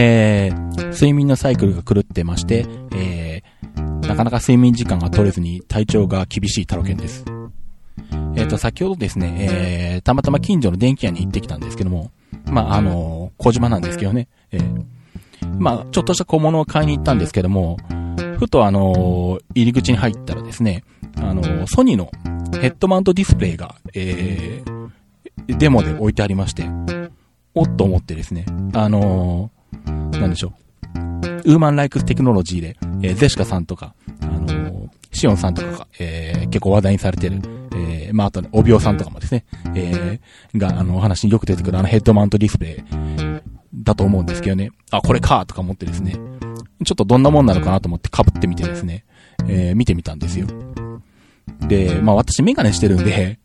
えー、睡眠のサイクルが狂ってまして、えー、なかなか睡眠時間が取れずに体調が厳しいタロケンです。えっ、ー、と、先ほどですね、えー、たまたま近所の電気屋に行ってきたんですけども、まあ、あの小島なんですけどね、えー、まあ、ちょっとした小物を買いに行ったんですけども、ふとあの入り口に入ったらですね、あのソニーのヘッドマウントディスプレイが、えー、デモで置いてありまして、おっと思ってですね、あのなんでしょう。ウーマンライクテクノロジーで、えー、ゼシカさんとか、あのー、シオンさんとかが、えー、結構話題にされてる、えー、まあ、あとね、オビオさんとかもですね、えー、が、あの、お話によく出てくるあのヘッドマウントディスプレイだと思うんですけどね、あ、これかとか思ってですね、ちょっとどんなもんなのかなと思って被ってみてですね、えー、見てみたんですよ。で、まあ私メガネしてるんで、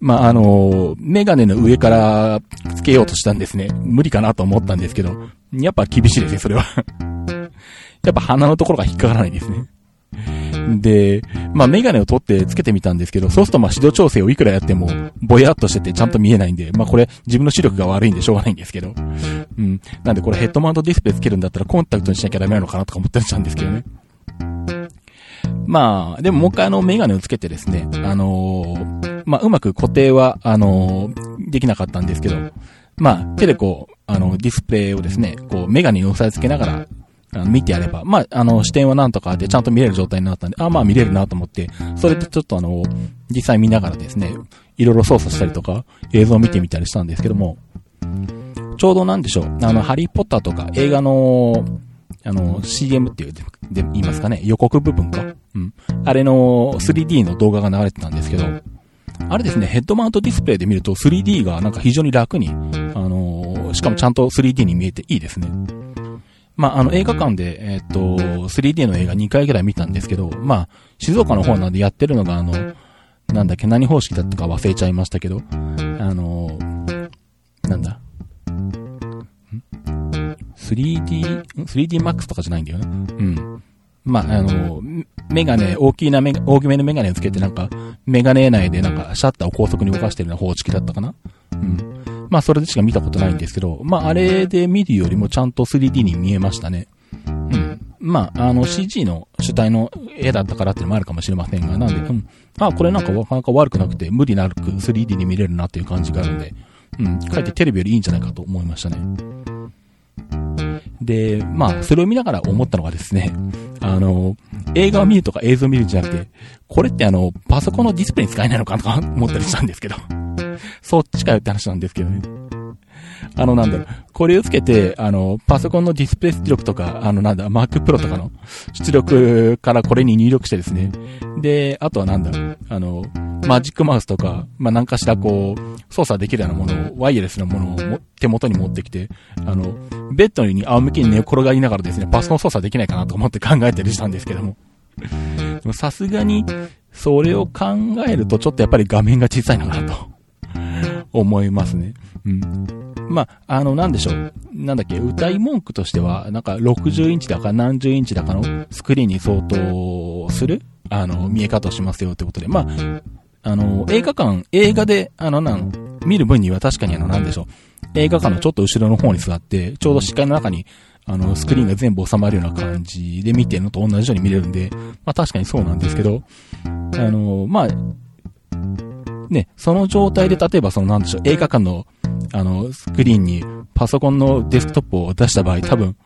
まあ、あの、メガネの上からけようとしたんですね。無理かなと思ったんですけど、やっぱ厳しいですね、それは やっぱ鼻のところが引っかからないですね。で、まあメガネを取ってつけてみたんですけど、そうするとまあ指導調整をいくらやっても、ぼやっとしててちゃんと見えないんで、まあこれ自分の視力が悪いんでしょうがないんですけど。うん。なんでこれヘッドマウントディスプレイつけるんだったらコンタクトにしなきゃダメなのかなとか思ったりしたんですけどね。まあ、でももう一回あのメガネをつけてですね、あのー、まあうまく固定は、あのー、できなかったんですけど、まあ手でこう、あの、ディスプレイをですね、こうメガネに押さえつけながら、あの見てやれば、まあ、あの、視点はなんとかでちゃんと見れる状態になったんで、あ、まあ見れるなと思って、それでちょっとあの、実際見ながらですね、いろいろ操作したりとか、映像を見てみたりしたんですけども、ちょうどなんでしょう、あの、ハリーポッターとか映画の、あの、CM っていう、で、言いますかね、予告部分か。うん。あれの 3D の動画が流れてたんですけど、あれですね、ヘッドマウントディスプレイで見ると 3D がなんか非常に楽に、しかもちゃんと 3D に見えていいですね。まあ、あの映画館で、えっ、と、3D の映画2回ぐらい見たんですけど、まあ、静岡の方なんでやってるのがあの、なんだっけ、何方式だったか忘れちゃいましたけど、あのなんだ 3D、3D Max とかじゃないんだよね。うん。まあ、あの、メガネ、大きなメガ、大きめのメガネをつけてなんか、メガネ内でなんか、シャッターを高速に動かしてるような方式だったかなうん。まあ、それでしか見たことないんですけど、まあ、あれで見るよりもちゃんと 3D に見えましたね。うん。まあ、あの CG の主体の絵だったからっていうのもあるかもしれませんが、なんで、うん。あ、これなんかなかなか悪くなくて、無理なく 3D に見れるなっていう感じがあるんで、うん。かえってテレビよりいいんじゃないかと思いましたね。で、まあ、それを見ながら思ったのがですね、あの、映画を見るとか映像を見るんじゃなくて、これってあの、パソコンのディスプレイに使えないのかとか思ったりしたんですけど、そっちかよって話なんですけどね。あの、なんだろ、これをつけて、あの、パソコンのディスプレイ出力とか、あの、なんだ、Mac Pro とかの出力からこれに入力してですね。で、あとはなんだろ、あの、マジックマウスとか、まあ、何かしらこう、操作できるようなものを、ワイヤレスなものを手元に持ってきて、あの、ベッドに仰向けに寝転がりながらですね、パソコン操作できないかなと思って考えたりしたんですけども。でもさすがに、それを考えるとちょっとやっぱり画面が小さいのかなと思いますね。うん。まあ、あの、なんでしょう。なんだっけ、歌い文句としては、なんか60インチだか何十インチだかのスクリーンに相当する、あの、見え方をしますよってことで。まあ、あの、映画館、映画で、あの、なん、見る分には確かにあの、なんでしょう。映画館のちょっと後ろの方に座って、ちょうど視界の中に、あの、スクリーンが全部収まるような感じで見てるのと同じように見れるんで、まあ確かにそうなんですけど、あの、まあ、ね、その状態で例えばそのなんでしょう、映画館の、あの、スクリーンにパソコンのデスクトップを出した場合、多分、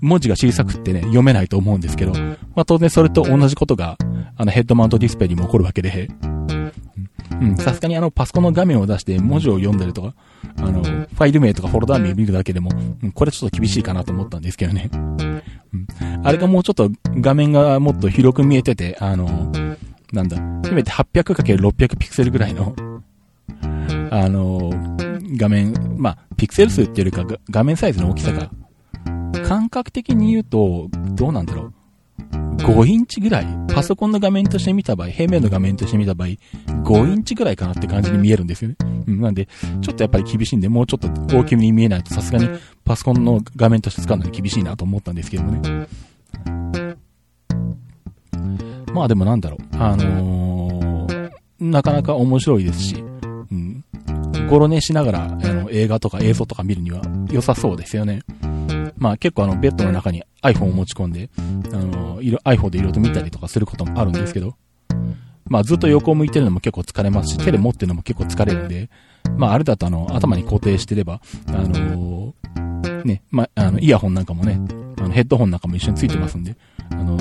文字が小さくってね、読めないと思うんですけど、まあ当然それと同じことが、あのヘッドマウントディスプレイにも起こるわけで、うん、さすがにあのパソコンの画面を出して文字を読んだりとか、あの、ファイル名とかフォルダ名見るだけでも、うん、これちょっと厳しいかなと思ったんですけどね。うん、あれがもうちょっと画面がもっと広く見えてて、あの、なんだ、せめて 800×600 ピクセルぐらいの、あの、画面、まあ、ピクセル数っていうよりか画面サイズの大きさが、感覚的に言うと、どうなんだろう。5インチぐらい、パソコンの画面として見た場合、平面の画面として見た場合、5インチぐらいかなって感じに見えるんですよね。うん、なんで、ちょっとやっぱり厳しいんで、もうちょっと大きめに見えないとさすがにパソコンの画面として使うのに厳しいなと思ったんですけどもね。まあでもなんだろう、あのー、なかなか面白いですし、うん。ごろ寝しながら、あの、映画とか映像とか見るには良さそうですよね。まあ結構あの、ベッドの中に iPhone を持ち込んで、あの、iPhone でいろいろと見たりとかすることもあるんですけど、まあずっと横を向いてるのも結構疲れますし、手で持ってるのも結構疲れるんで、まああれだとあの、頭に固定してれば、あのーね、まあ、あの、イヤホンなんかもね、あの、ヘッドホンなんかも一緒についてますんで、あの、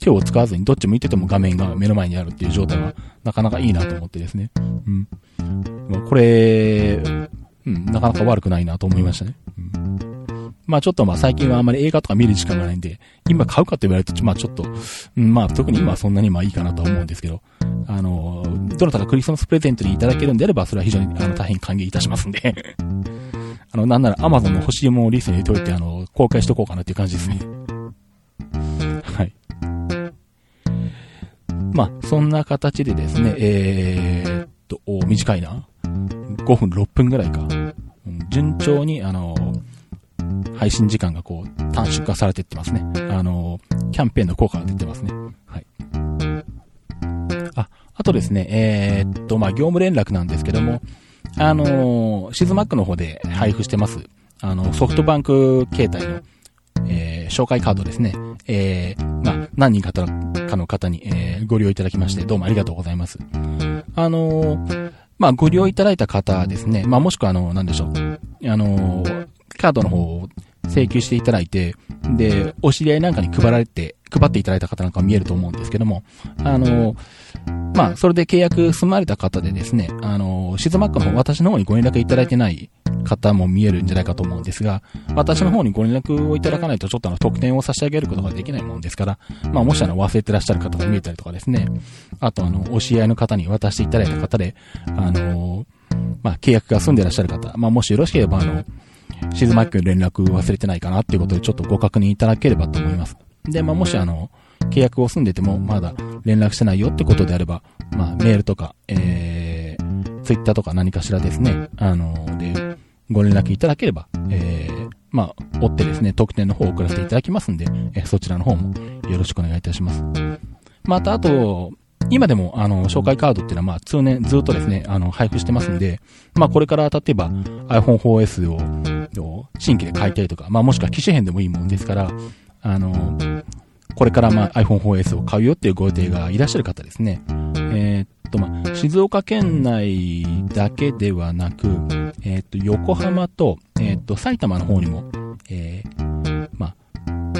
手を使わずにどっち向いてても画面が目の前にあるっていう状態は、なかなかいいなと思ってですね。うん。まあ、これ、うん、なかなか悪くないなと思いましたね。うんまあちょっとまあ最近はあんまり映画とか見る時間がないんで、今買うかって言われると、まあちょっと、うん、まあ特に今はそんなにまあいいかなと思うんですけど、あの、どなたかクリスマスプレゼントにいただけるんであれば、それは非常にあの大変歓迎いたしますんで あの、なんなら Amazon の欲しいものをリストに入れておいて、あの、公開しとこうかなっていう感じですね。まあ、そんな形でですね、えー、っと、短いな。5分、6分ぐらいか。順調に、あの、配信時間がこう、短縮化されていってますね。あの、キャンペーンの効果が出てますね。はい。あ、あとですね、えー、っと、まあ、業務連絡なんですけども、あの、シズマックの方で配布してます。あの、ソフトバンク携帯の、えー、紹介カードですね。えー、ま、何人かかの方に、えー、ご利用いただきまして、どうもありがとうございます。あのー、まあ、ご利用いただいた方ですね。まあ、もしくは、あの、なんでしょう。あのー、カードの方を請求していただいて、で、お知り合いなんかに配られて、配っていただいた方なんか見えると思うんですけども、あの、まあ、それで契約済まれた方でですね、あの、シズマックの方、私の方にご連絡いただいてない方も見えるんじゃないかと思うんですが、私の方にご連絡をいただかないとちょっとあの特典を差し上げることができないもんですから、まあもしあの忘れてらっしゃる方が見えたりとかですね、あとあの、お知り合いの方に渡していただいた方で、あの、まあ契約が済んでらっしゃる方、まあもしよろしければあの、シズマックに連絡忘れてないかなっていうことでちょっとご確認いただければと思います。で、まあもしあの、契約を済んでてもまだ連絡してないよってことであれば、まあメールとか、えー、ツイッターとか何かしらですね、あの、で、ご連絡いただければ、えー、まあ、追ってですね、特典の方を送らせていただきますんで、えー、そちらの方もよろしくお願いいたします。また、あと、今でも、あの、紹介カードっていうのは、まあ、通年、ずっとですね、あの、配布してますんで、まあ、これから、例えば、iPhone4S を、新規で買いたいとか、まあ、もしくは機種変でもいいもんですから、あの、これからまあ iPhone4S を買うよっていうご予定がいらっしゃる方ですね。えー、っとまあ、静岡県内だけではなく、えー、っと、横浜と、えー、っと、埼玉の方にも、えー、まあ、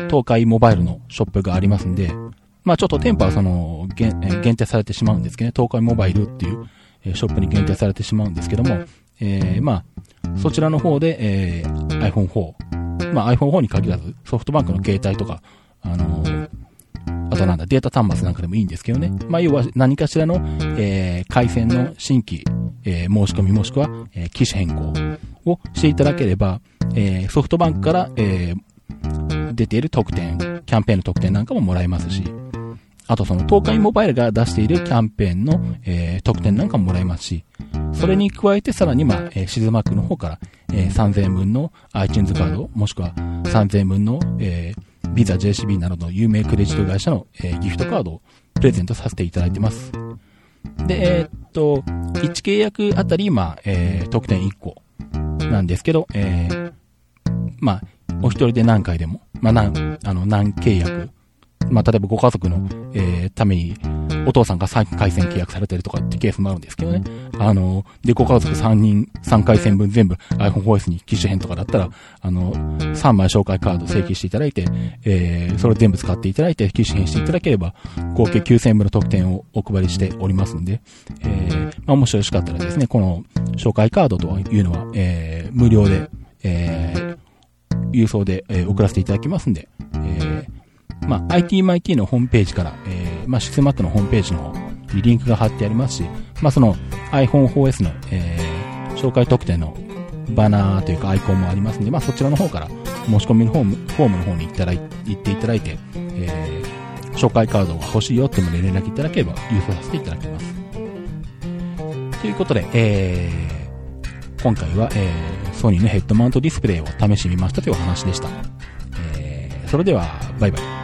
東海モバイルのショップがありますんで、まあちょっと店舗はその、限定されてしまうんですけどね、東海モバイルっていう、えショップに限定されてしまうんですけども、えー、まあ、そちらの方で、えー、iPhone4、まあ iPhone4 に限らず、ソフトバンクの携帯とか、あの、あとなんだ、データ端末なんかでもいいんですけどね。まあ、要は何かしらの、えー、回線の新規、えー、申し込みもしくは、えー、機種変更をしていただければ、えー、ソフトバンクから、えー、出ている特典、キャンペーンの特典なんかももらえますし、あとその東海モバイルが出しているキャンペーンの、えー、特典なんかももらえますし、それに加えてさらにまあ、えー、シズマックの方から、えー、3000円分の iTunes カード、もしくは3000円分の、えー、ビザ JCB などの有名クレジット会社の、えー、ギフトカードをプレゼントさせていただいてます。で、えー、っと、1契約あたり、まあ、えー、特典1個なんですけど、えー、まあ、お一人で何回でも、まあ、何、あの、何契約まあ、例えばご家族の、えー、ために、お父さんが3回戦契約されてるとかってケースもあるんですけどね。あの、で、ご家族3人、3回戦分全部 iPhone4S に機種変とかだったら、あの、3枚紹介カード請求していただいて、えー、それ全部使っていただいて、機種変していただければ、合計9000分の特典をお配りしておりますんで、えー、まあ、もしよろしかったらですね、この紹介カードというのは、えー、無料で、えー、郵送で、えー、送らせていただきますんで、えー、まあ、ITMIT のホームページから、えー、まあ、シスマックのホームページの方にリンクが貼ってありますし、まあ、その iPhone4S の、えー、紹介特典のバナーというかアイコンもありますんで、まあ、そちらの方から申し込みのフォーム、フォームの方に行ったら、行っていただいて、えー、紹介カードが欲しいよっていうので連絡いただければ郵送させていただきます。ということで、えー、今回は、えー、ソニーのヘッドマウントディスプレイを試してみましたというお話でした。えー、それでは、バイバイ。